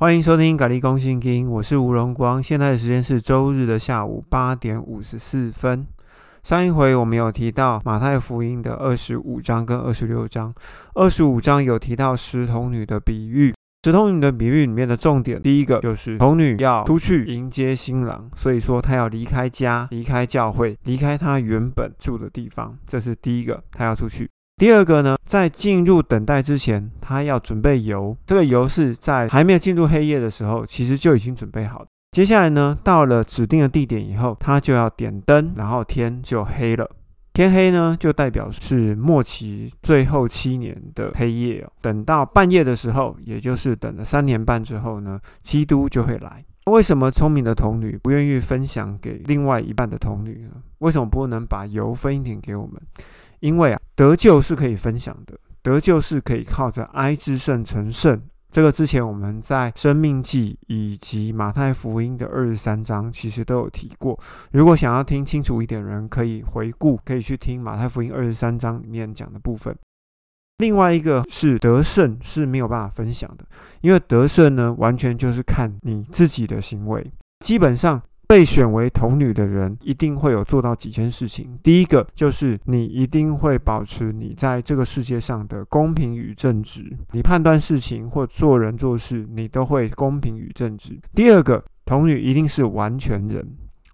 欢迎收听《咖喱公信经》，我是吴荣光。现在的时间是周日的下午八点五十四分。上一回我们有提到马太福音的二十五章跟二十六章。二十五章有提到十童女的比喻，十童女的比喻里面的重点，第一个就是童女要出去迎接新郎，所以说她要离开家、离开教会、离开她原本住的地方，这是第一个，她要出去。第二个呢，在进入等待之前，他要准备油。这个油是在还没有进入黑夜的时候，其实就已经准备好了接下来呢，到了指定的地点以后，他就要点灯，然后天就黑了。天黑呢，就代表是末期最后七年的黑夜。等到半夜的时候，也就是等了三年半之后呢，基督就会来。为什么聪明的童女不愿意分享给另外一半的童女呢？为什么不能把油分一点给我们？因为啊，得救是可以分享的，得救是可以靠着哀之圣成圣。这个之前我们在生命记以及马太福音的二十三章其实都有提过。如果想要听清楚一点，人可以回顾，可以去听马太福音二十三章里面讲的部分。另外一个是得胜是没有办法分享的，因为得胜呢，完全就是看你自己的行为，基本上。被选为童女的人一定会有做到几件事情。第一个就是你一定会保持你在这个世界上的公平与正直，你判断事情或做人做事，你都会公平与正直。第二个，童女一定是完全人。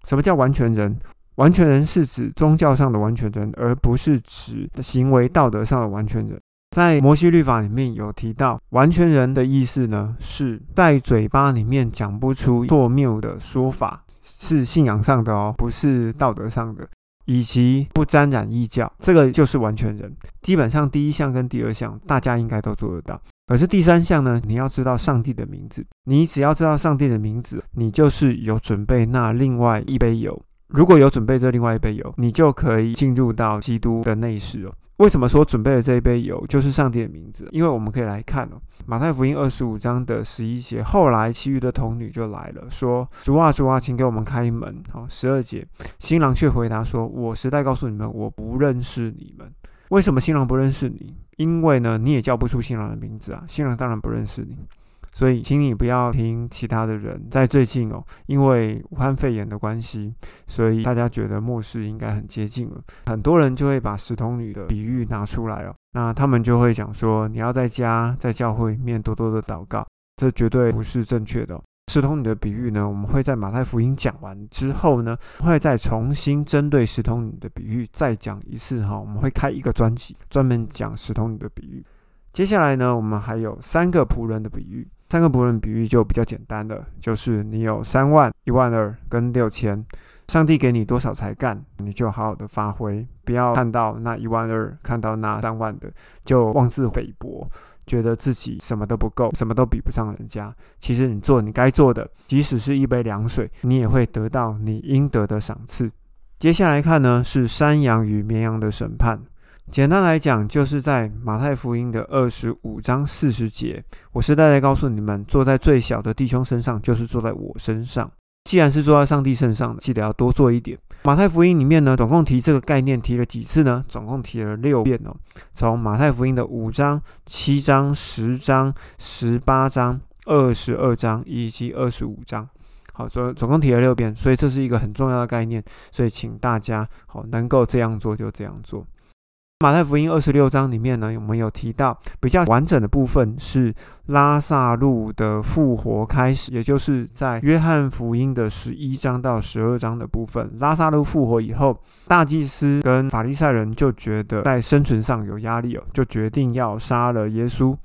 什么叫完全人？完全人是指宗教上的完全人，而不是指行为道德上的完全人。在摩西律法里面有提到，完全人的意思呢，是在嘴巴里面讲不出错谬的说法。是信仰上的哦，不是道德上的，以及不沾染异教，这个就是完全人。基本上第一项跟第二项大家应该都做得到，可是第三项呢，你要知道上帝的名字。你只要知道上帝的名字，你就是有准备那另外一杯油。如果有准备这另外一杯油，你就可以进入到基督的内室哦。为什么说准备的这一杯油就是上帝的名字？因为我们可以来看哦，马太福音二十五章的十一节，后来其余的童女就来了，说：“主啊，主啊，请给我们开门。”好，十二节，新郎却回答说：“我实在告诉你们，我不认识你们。为什么新郎不认识你？因为呢，你也叫不出新郎的名字啊。新郎当然不认识你。”所以，请你不要听其他的人。在最近哦，因为武汉肺炎的关系，所以大家觉得末世应该很接近了。很多人就会把石童女的比喻拿出来哦，那他们就会讲说，你要在家在教会里面多多的祷告，这绝对不是正确的。石童女的比喻呢，我们会在马太福音讲完之后呢，会再重新针对石童女的比喻再讲一次哈。我们会开一个专辑，专门讲石童女的比喻。接下来呢，我们还有三个仆人的比喻。三个仆人比喻就比较简单了，就是你有三万、一万二跟六千，上帝给你多少才干，你就好好的发挥，不要看到那一万二，看到那三万的就妄自菲薄，觉得自己什么都不够，什么都比不上人家。其实你做你该做的，即使是一杯凉水，你也会得到你应得的赏赐。接下来看呢，是山羊与绵羊的审判。简单来讲，就是在马太福音的二十五章四十节，我实在在告诉你们，坐在最小的弟兄身上，就是坐在我身上。既然是坐在上帝身上的，记得要多做一点。马太福音里面呢，总共提这个概念提了几次呢？总共提了六遍哦。从马太福音的五章、七章、十章、十八章、二十二章以及二十五章，好，所以总共提了六遍。所以这是一个很重要的概念，所以请大家好能够这样做就这样做。马太福音二十六章里面呢，我们有提到比较完整的部分是拉萨路的复活开始，也就是在约翰福音的十一章到十二章的部分。拉萨路复活以后，大祭司跟法利赛人就觉得在生存上有压力哦，就决定要杀了耶稣，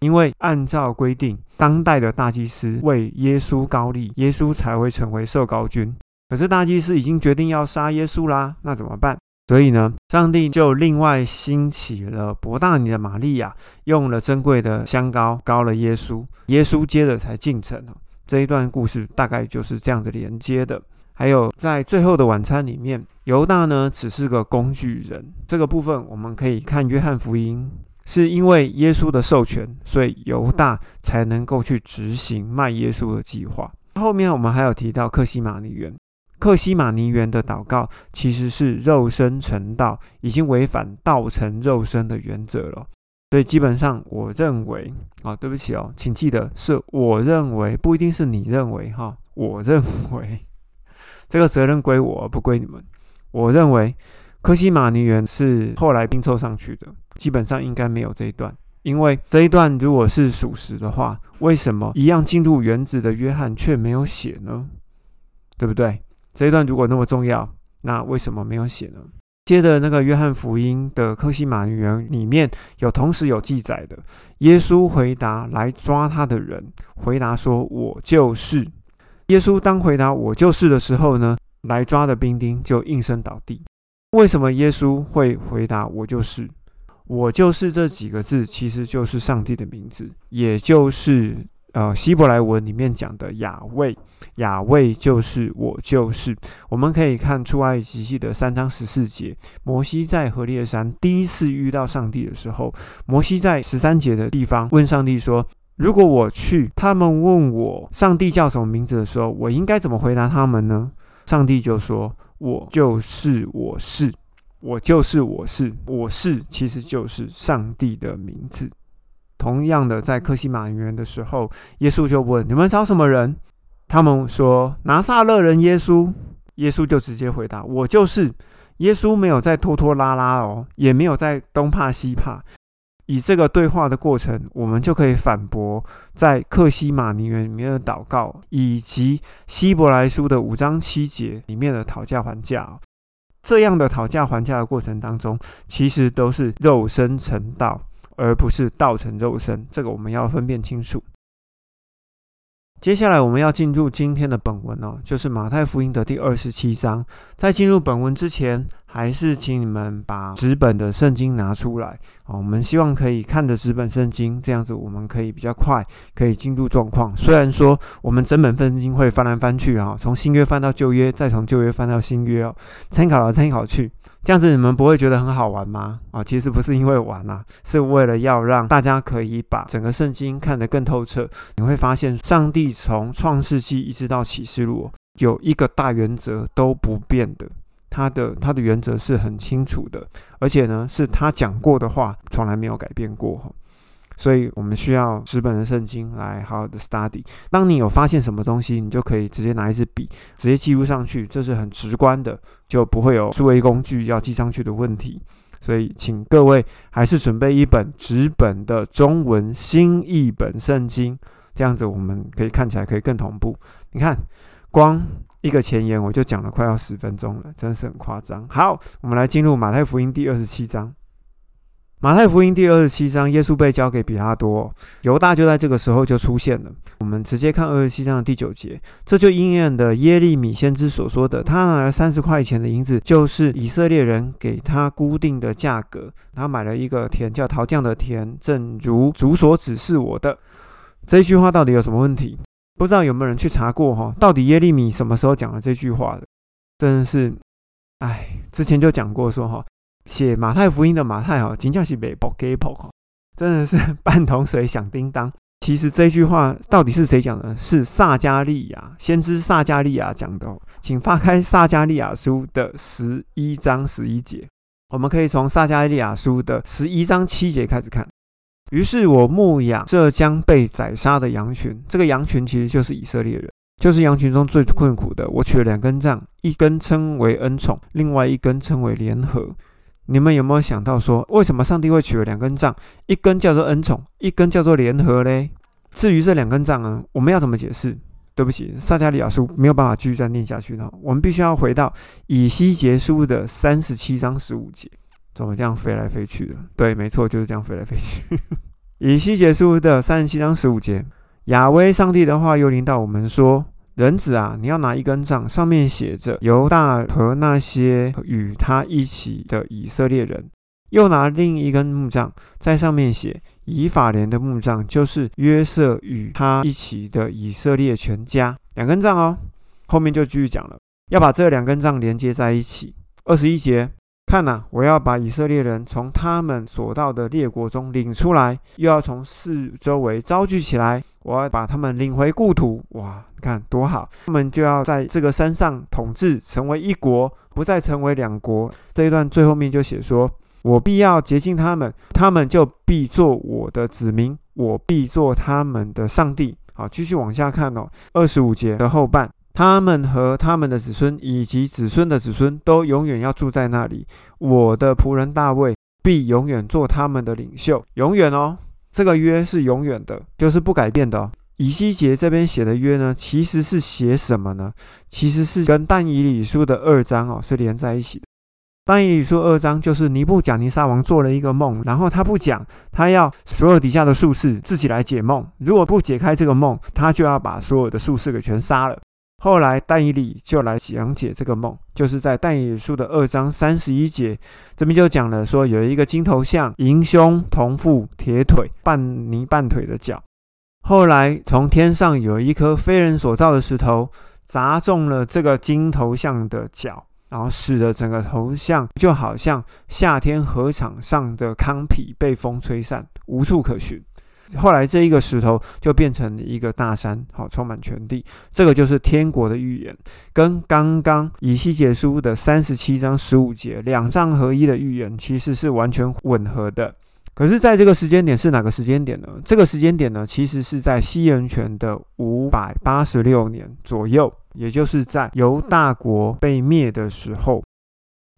因为按照规定，当代的大祭司为耶稣高立，耶稣才会成为受高君。可是大祭司已经决定要杀耶稣啦，那怎么办？所以呢，上帝就另外兴起了伯大尼的玛利亚，用了珍贵的香膏膏了耶稣，耶稣接着才进城这一段故事大概就是这样子连接的。还有在最后的晚餐里面，犹大呢只是个工具人。这个部分我们可以看约翰福音，是因为耶稣的授权，所以犹大才能够去执行卖耶稣的计划。后面我们还有提到克西玛尼园。克西玛尼园的祷告其实是肉身成道，已经违反道成肉身的原则了。所以基本上我认为啊，对不起哦，请记得是我认为，不一定是你认为哈。我认为 这个责任归我，不归你们。我认为科西玛尼园是后来拼凑上去的，基本上应该没有这一段。因为这一段如果是属实的话，为什么一样进入园子的约翰却没有写呢？对不对？这一段如果那么重要，那为什么没有写呢？接着那个约翰福音的科西玛女园里面有同时有记载的，耶稣回答来抓他的人，回答说：“我就是。”耶稣当回答“我就是”的时候呢，来抓的兵丁就应声倒地。为什么耶稣会回答“我就是”？我就是这几个字，其实就是上帝的名字，也就是呃希伯来文里面讲的雅卫。雅卫就是我就是。我们可以看出埃及记的三章十四节，摩西在何烈山第一次遇到上帝的时候，摩西在十三节的地方问上帝说：“如果我去，他们问我上帝叫什么名字的时候，我应该怎么回答他们呢？”上帝就说：“我就是我是。”我就是我是我是，其实就是上帝的名字。同样的，在克西马园的时候，耶稣就问：“你们找什么人？”他们说：“拿撒勒人耶稣。”耶稣就直接回答：“我就是。”耶稣没有在拖拖拉拉哦，也没有在东怕西怕。以这个对话的过程，我们就可以反驳在克西马尼园里面的祷告，以及希伯来书的五章七节里面的讨价还价。这样的讨价还价的过程当中，其实都是肉身成道，而不是道成肉身。这个我们要分辨清楚。接下来我们要进入今天的本文哦，就是马太福音的第二十七章。在进入本文之前，还是请你们把纸本的圣经拿出来啊。我们希望可以看着纸本圣经，这样子我们可以比较快可以进入状况。虽然说我们整本圣经会翻来翻去啊，从新约翻到旧约，再从旧约翻到新约哦，参考来参考去。这样子你们不会觉得很好玩吗？啊，其实不是因为玩啊，是为了要让大家可以把整个圣经看得更透彻。你会发现，上帝从创世纪一直到启示录，有一个大原则都不变的，他的他的原则是很清楚的，而且呢，是他讲过的话从来没有改变过。所以我们需要纸本的圣经来好好的 study。当你有发现什么东西，你就可以直接拿一支笔，直接记录上去，这是很直观的，就不会有数位工具要记上去的问题。所以，请各位还是准备一本纸本的中文新译本圣经，这样子我们可以看起来可以更同步。你看，光一个前言我就讲了快要十分钟了，真是很夸张。好，我们来进入马太福音第二十七章。马太福音第二十七章，耶稣被交给比拉多，犹大就在这个时候就出现了。我们直接看二十七章的第九节，这就应验的耶利米先知所说的：“他拿了三十块钱的银子，就是以色列人给他固定的价格。他买了一个田，叫陶匠的田，正如主所指示我的。”这句话到底有什么问题？不知道有没有人去查过哈？到底耶利米什么时候讲了这句话的？真的是，哎，之前就讲过说哈。写马太福音的马太哈，真正是被爆给爆哈，真的是 半桶水响叮当。其实这句话到底是谁讲的？是撒加利亚先知撒加利亚讲的。请发开撒加利亚书的十一章十一节，我们可以从撒加利亚书的十一章七节开始看。于是我牧养这将被宰杀的羊群，这个羊群其实就是以色列人，就是羊群中最困苦的。我取了两根杖，一根称为恩宠，另外一根称为联合。你们有没有想到说，为什么上帝会取了两根杖，一根叫做恩宠，一根叫做联合嘞？至于这两根杖啊，我们要怎么解释？对不起，撒加利亚书没有办法继续再念下去了，我们必须要回到以西结书的三十七章十五节。怎么这样飞来飞去的？对，没错，就是这样飞来飞去。以西结书的三十七章十五节，亚威上帝的话又临到我们说。人子啊，你要拿一根杖，上面写着犹大和那些与他一起的以色列人；又拿另一根木杖，在上面写以法莲的木杖，就是约瑟与他一起的以色列全家。两根杖哦，后面就继续讲了，要把这两根杖连接在一起。二十一节。看呐，我要把以色列人从他们所到的列国中领出来，又要从四周围招聚起来，我要把他们领回故土。哇，你看多好！他们就要在这个山上统治，成为一国，不再成为两国。这一段最后面就写说，我必要洁净他们，他们就必做我的子民，我必做他们的上帝。好，继续往下看哦，二十五节的后半，他们和他们的子孙以及子孙的子孙都永远要住在那里。我的仆人大卫必永远做他们的领袖，永远哦。这个约是永远的，就是不改变的。以西结这边写的约呢，其实是写什么呢？其实是跟但以理书的二章哦是连在一起的。但以理书二章就是尼布甲尼撒王做了一个梦，然后他不讲，他要所有底下的术士自己来解梦。如果不解开这个梦，他就要把所有的术士给全杀了。后来但以理就来讲解这个梦，就是在但以理书的二章三十一节，这边就讲了说有一个金头像，银胸铜腹铁腿半泥半腿的脚。后来从天上有一颗非人所造的石头砸中了这个金头像的脚。然后使得整个头像就好像夏天河场上的糠皮被风吹散，无处可寻。后来这一个石头就变成一个大山，好充满全地。这个就是天国的预言，跟刚刚以西结书的三十七章十五节两藏合一的预言其实是完全吻合的。可是，在这个时间点是哪个时间点呢？这个时间点呢，其实是在西元前的五百八十六年左右，也就是在犹大国被灭的时候。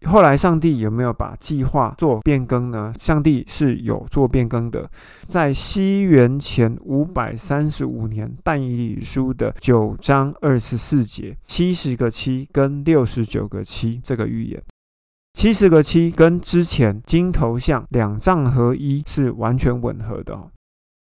后来，上帝有没有把计划做变更呢？上帝是有做变更的。在西元前五百三十五年，但以理书的九章二十四节，七十个七跟六十九个七这个预言。七十个七跟之前金头像两丈合一是完全吻合的。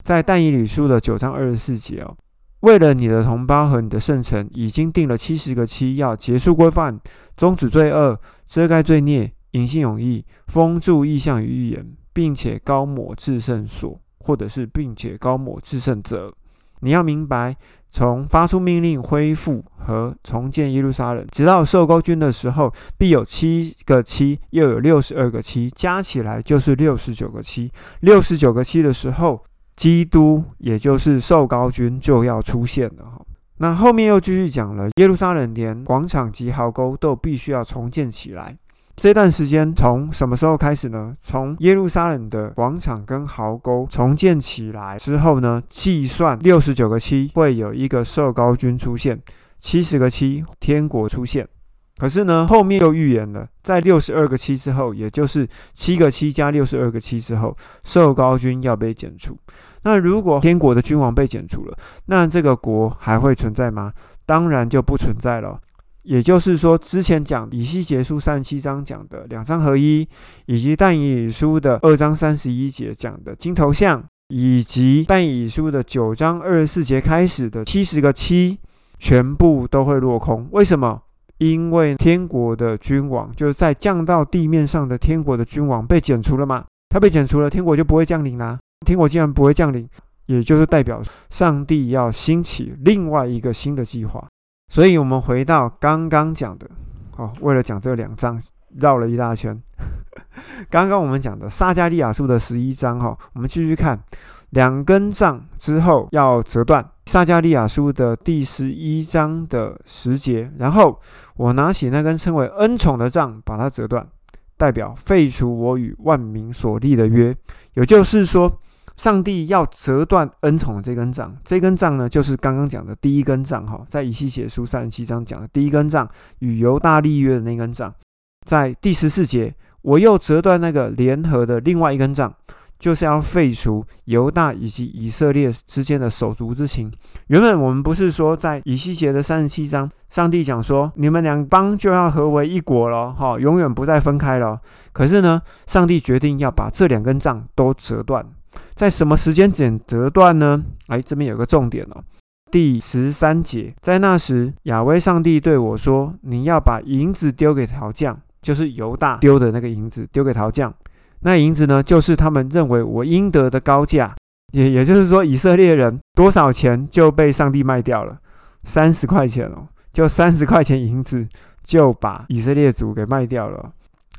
在但以理书的九章二十四节哦，为了你的同胞和你的圣城，已经定了七十个七，要结束规范，终止罪恶，遮盖罪孽，隐性永义，封住意象与预言，并且高抹至圣所，或者是并且高抹至圣者。你要明白。从发出命令恢复和重建耶路撒冷，直到受高君的时候，必有七个七，又有六十二个七，加起来就是六十九个七。六十九个七的时候，基督也就是受高君就要出现了哈。那后面又继续讲了，耶路撒冷连广场及壕沟都必须要重建起来。这段时间从什么时候开始呢？从耶路撒冷的广场跟壕沟重建起来之后呢，计算六十九个七会有一个受高君出现，七十个七天国出现。可是呢，后面又预言了，在六十二个七之后，也就是七个七加六十二个七之后，受高君要被剪除。那如果天国的君王被剪除了，那这个国还会存在吗？当然就不存在了。也就是说，之前讲以西结书三十七章讲的两章合一，以及但以理书的二章三十一节讲的金头像，以及但以理书的九章二十四节开始的七十个七，全部都会落空。为什么？因为天国的君王就是在降到地面上的天国的君王被剪除了嘛？他被剪除了，天国就不会降临啦。天国既然不会降临，也就是代表上帝要兴起另外一个新的计划。所以，我们回到刚刚讲的，哦，为了讲这两章，绕了一大圈。刚刚我们讲的撒加利亚书的十一章，哈，我们继续看两根杖之后要折断。撒加利亚书的第十一章的十节，然后我拿起那根称为恩宠的杖，把它折断，代表废除我与万民所立的约，也就是说。上帝要折断恩宠这根杖，这根杖呢，就是刚刚讲的第一根杖哈，在以西结书三十七章讲的第一根杖与犹大立约的那根杖，在第十四节，我又折断那个联合的另外一根杖，就是要废除犹大以及以色列之间的手足之情。原本我们不是说在以西结的三十七章，上帝讲说你们两邦就要合为一国了，哈，永远不再分开了。可是呢，上帝决定要把这两根杖都折断。在什么时间点折断呢？哎，这边有个重点哦。第十三节，在那时，亚威上帝对我说：“你要把银子丢给陶匠，就是犹大丢的那个银子，丢给陶匠。那银子呢，就是他们认为我应得的高价，也也就是说，以色列人多少钱就被上帝卖掉了，三十块钱哦，就三十块钱银子就把以色列族给卖掉了。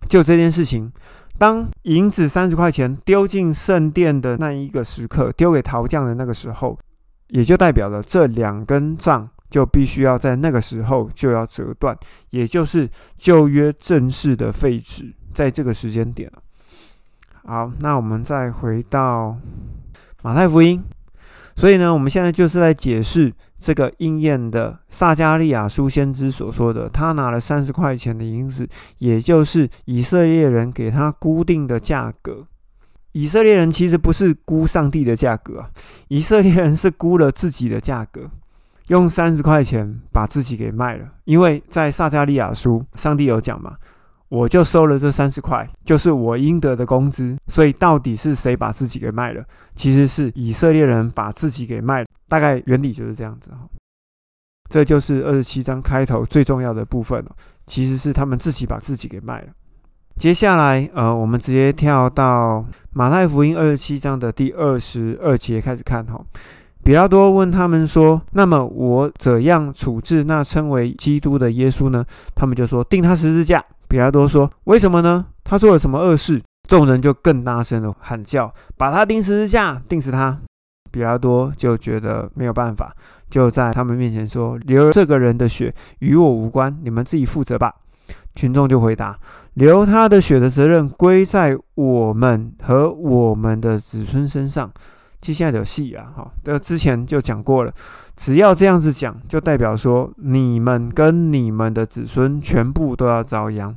就这件事情。”当银子三十块钱丢进圣殿的那一个时刻，丢给陶匠的那个时候，也就代表了这两根杖就必须要在那个时候就要折断，也就是旧约正式的废止，在这个时间点了好，那我们再回到马太福音。所以呢，我们现在就是在解释这个应验的撒加利亚书先知所说的，他拿了三十块钱的银子，也就是以色列人给他固定的价格。以色列人其实不是估上帝的价格啊，以色列人是估了自己的价格，用三十块钱把自己给卖了。因为在撒加利亚书，上帝有讲嘛。我就收了这三十块，就是我应得的工资。所以到底是谁把自己给卖了？其实是以色列人把自己给卖了。大概原理就是这样子哈。这就是二十七章开头最重要的部分了。其实是他们自己把自己给卖了。接下来，呃，我们直接跳到马太福音二十七章的第二十二节开始看哈。比拉多问他们说：“那么我怎样处置那称为基督的耶稣呢？”他们就说：“定他十字架。”比拉多说：“为什么呢？他做了什么恶事？”众人就更大声的喊叫：“把他钉十字架，钉死他！”比拉多就觉得没有办法，就在他们面前说：“流这个人的血与我无关，你们自己负责吧。”群众就回答：“流他的血的责任归在我们和我们的子孙身上。”其实现在有戏啊，哈，这之前就讲过了。只要这样子讲，就代表说你们跟你们的子孙全部都要遭殃。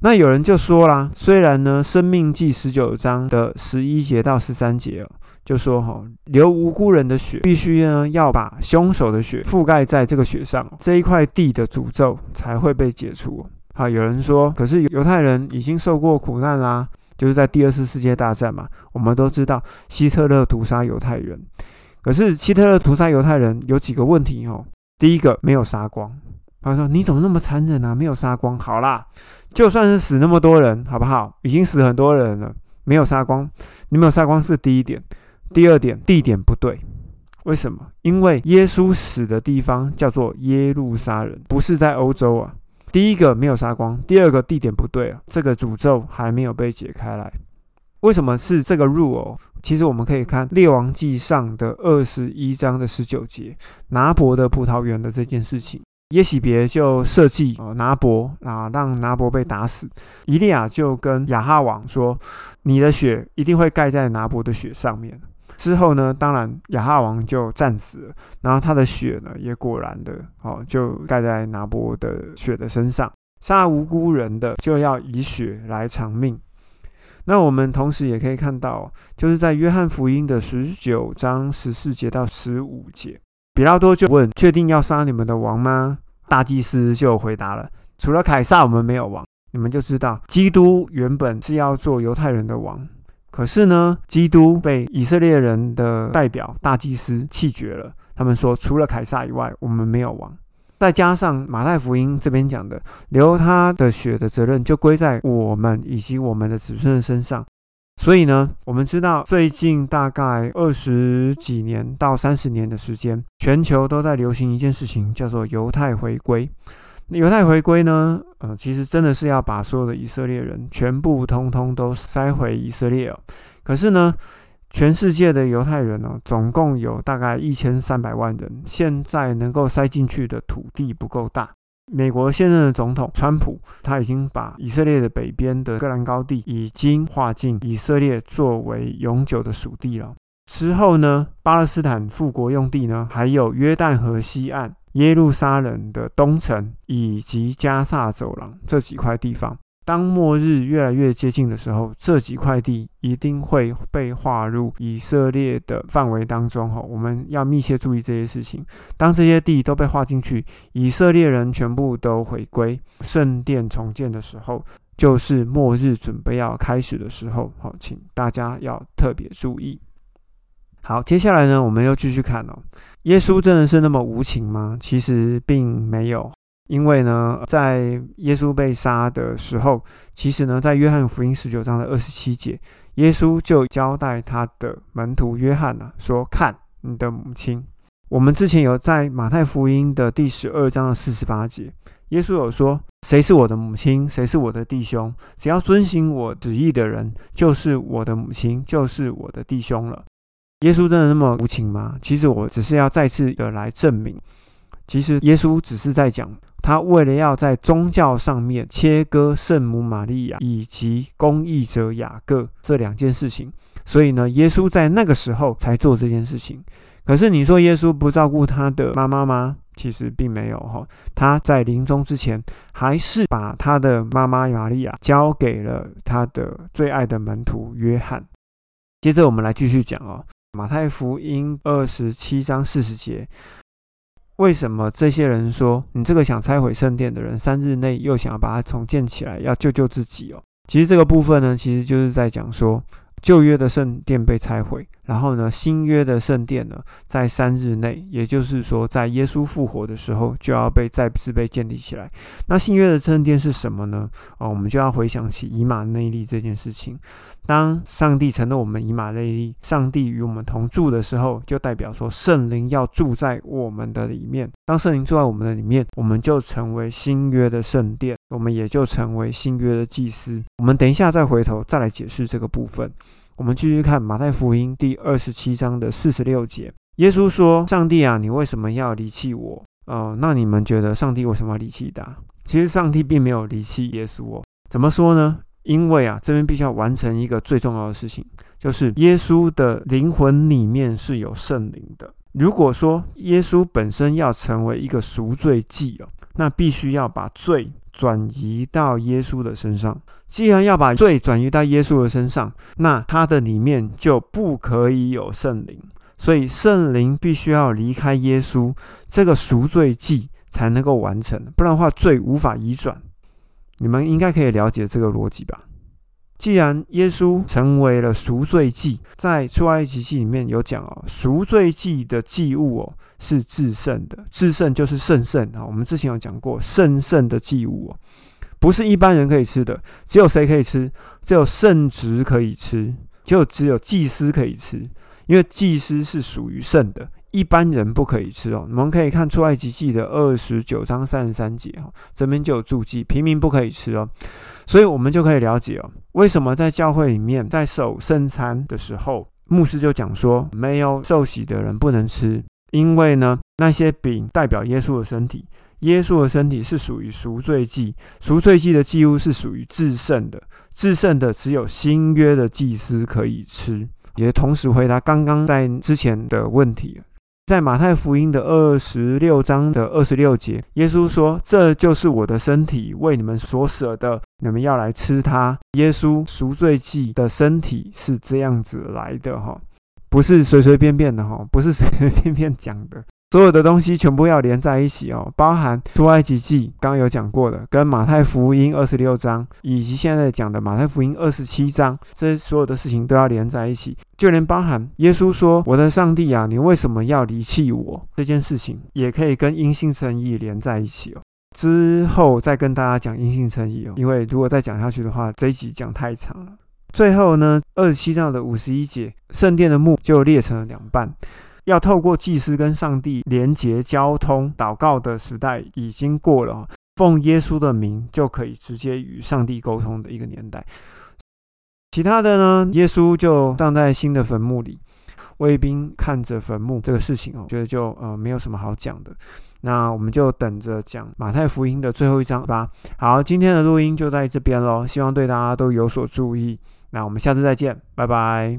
那有人就说啦，虽然呢，《生命记》十九章的十一节到十三节哦，就说哈，流无辜人的血，必须呢要把凶手的血覆盖在这个血上，这一块地的诅咒才会被解除。好，有人说，可是犹太人已经受过苦难啦。就是在第二次世界大战嘛，我们都知道希特勒屠杀犹太人。可是希特勒屠杀犹太人有几个问题哦。第一个没有杀光，他说你怎么那么残忍啊？没有杀光，好啦，就算是死那么多人，好不好？已经死很多人了，没有杀光，你没有杀光是第一点。第二点，地点不对，为什么？因为耶稣死的地方叫做耶路撒冷，不是在欧洲啊。第一个没有杀光，第二个地点不对啊，这个诅咒还没有被解开来。为什么是这个入哦？其实我们可以看《列王记上》的二十一章的十九节，拿伯的葡萄园的这件事情，耶喜别就设计哦拿伯啊，让拿伯被打死。以利亚就跟亚哈王说：“你的血一定会盖在拿伯的血上面。”之后呢，当然亚哈王就战死了，然后他的血呢，也果然的哦，就盖在拿波的血的身上。杀无辜人的，就要以血来偿命。那我们同时也可以看到，就是在约翰福音的十九章十四节到十五节，比拉多就问：确定要杀你们的王吗？大祭司就回答了：除了凯撒，我们没有王。你们就知道，基督原本是要做犹太人的王。可是呢，基督被以色列人的代表大祭司弃绝了。他们说，除了凯撒以外，我们没有王。再加上马太福音这边讲的，流他的血的责任就归在我们以及我们的子孙身上。所以呢，我们知道最近大概二十几年到三十年的时间，全球都在流行一件事情，叫做犹太回归。犹太回归呢？呃，其实真的是要把所有的以色列人全部通通都塞回以色列。可是呢，全世界的犹太人呢，总共有大概一千三百万人，现在能够塞进去的土地不够大。美国现任的总统川普，他已经把以色列的北边的戈兰高地已经划进以色列作为永久的属地了。之后呢，巴勒斯坦复国用地呢，还有约旦河西岸。耶路撒冷的东城以及加萨走廊这几块地方，当末日越来越接近的时候，这几块地一定会被划入以色列的范围当中。哈，我们要密切注意这些事情。当这些地都被划进去，以色列人全部都回归圣殿重建的时候，就是末日准备要开始的时候。好，请大家要特别注意。好，接下来呢，我们又继续看哦。耶稣真的是那么无情吗？其实并没有，因为呢，在耶稣被杀的时候，其实呢，在约翰福音十九章的二十七节，耶稣就交代他的门徒约翰呢，说：“看你的母亲。”我们之前有在马太福音的第十二章的四十八节，耶稣有说：“谁是我的母亲？谁是我的弟兄？只要遵行我旨意的人，就是我的母亲，就是我的弟兄了。”耶稣真的那么无情吗？其实我只是要再次的来证明，其实耶稣只是在讲他为了要在宗教上面切割圣母玛利亚以及公义者雅各这两件事情，所以呢，耶稣在那个时候才做这件事情。可是你说耶稣不照顾他的妈妈吗？其实并没有哈，他在临终之前还是把他的妈妈玛利亚交给了他的最爱的门徒约翰。接着我们来继续讲哦，马太福音二十七章四十节。为什么这些人说你这个想拆毁圣殿的人，三日内又想要把它重建起来，要救救自己哦？其实这个部分呢，其实就是在讲说。旧约的圣殿被拆毁，然后呢，新约的圣殿呢，在三日内，也就是说，在耶稣复活的时候，就要被再次被建立起来。那新约的圣殿是什么呢？哦，我们就要回想起以马内利这件事情。当上帝承诺我们以马内利，上帝与我们同住的时候，就代表说圣灵要住在我们的里面。当圣灵住在我们的里面，我们就成为新约的圣殿，我们也就成为新约的祭司。我们等一下再回头再来解释这个部分。我们继续看马太福音第二十七章的四十六节，耶稣说：“上帝啊，你为什么要离弃我？哦，那你们觉得上帝为什么要离弃他？其实上帝并没有离弃耶稣哦。怎么说呢？因为啊，这边必须要完成一个最重要的事情，就是耶稣的灵魂里面是有圣灵的。如果说耶稣本身要成为一个赎罪祭哦，那必须要把罪。”转移到耶稣的身上。既然要把罪转移到耶稣的身上，那他的里面就不可以有圣灵。所以圣灵必须要离开耶稣，这个赎罪记才能够完成。不然的话，罪无法移转。你们应该可以了解这个逻辑吧？既然耶稣成为了赎罪祭，在出埃及记里面有讲哦，赎罪祭的祭物哦是至圣的，至圣就是圣圣啊。我们之前有讲过，圣圣的祭物哦，不是一般人可以吃的，只有谁可以吃？只有圣职可以吃，就只有祭司可以吃，因为祭司是属于圣的。一般人不可以吃哦，我们可以看出埃及记的二十九章三十三节哈，这边就有注记，平民不可以吃哦，所以我们就可以了解哦，为什么在教会里面在守圣餐的时候，牧师就讲说没有受洗的人不能吃，因为呢那些饼代表耶稣的身体，耶稣的身体是属于赎罪祭，赎罪祭的祭物是属于至圣的，至圣的只有新约的祭司可以吃，也同时回答刚刚在之前的问题。在马太福音的二十六章的二十六节，耶稣说：“这就是我的身体，为你们所舍的，你们要来吃它。”耶稣赎罪祭的身体是这样子来的，哈，不是随随便便的，哈，不是随随便便讲的。所有的东西全部要连在一起哦，包含出埃及记刚刚有讲过的，跟马太福音二十六章，以及现在讲的马太福音二十七章，这所有的事情都要连在一起，就连包含耶稣说：“我的上帝啊，你为什么要离弃我？”这件事情也可以跟阴性诚意连在一起哦。之后再跟大家讲阴性诚意哦，因为如果再讲下去的话，这一集讲太长了。最后呢，二十七章的五十一节，圣殿的墓就裂成了两半。要透过祭司跟上帝连接交通祷告的时代已经过了，奉耶稣的名就可以直接与上帝沟通的一个年代。其他的呢，耶稣就葬在新的坟墓里，卫兵看着坟墓这个事情哦，觉得就呃没有什么好讲的。那我们就等着讲马太福音的最后一章吧。好，今天的录音就在这边喽，希望对大家都有所注意。那我们下次再见，拜拜。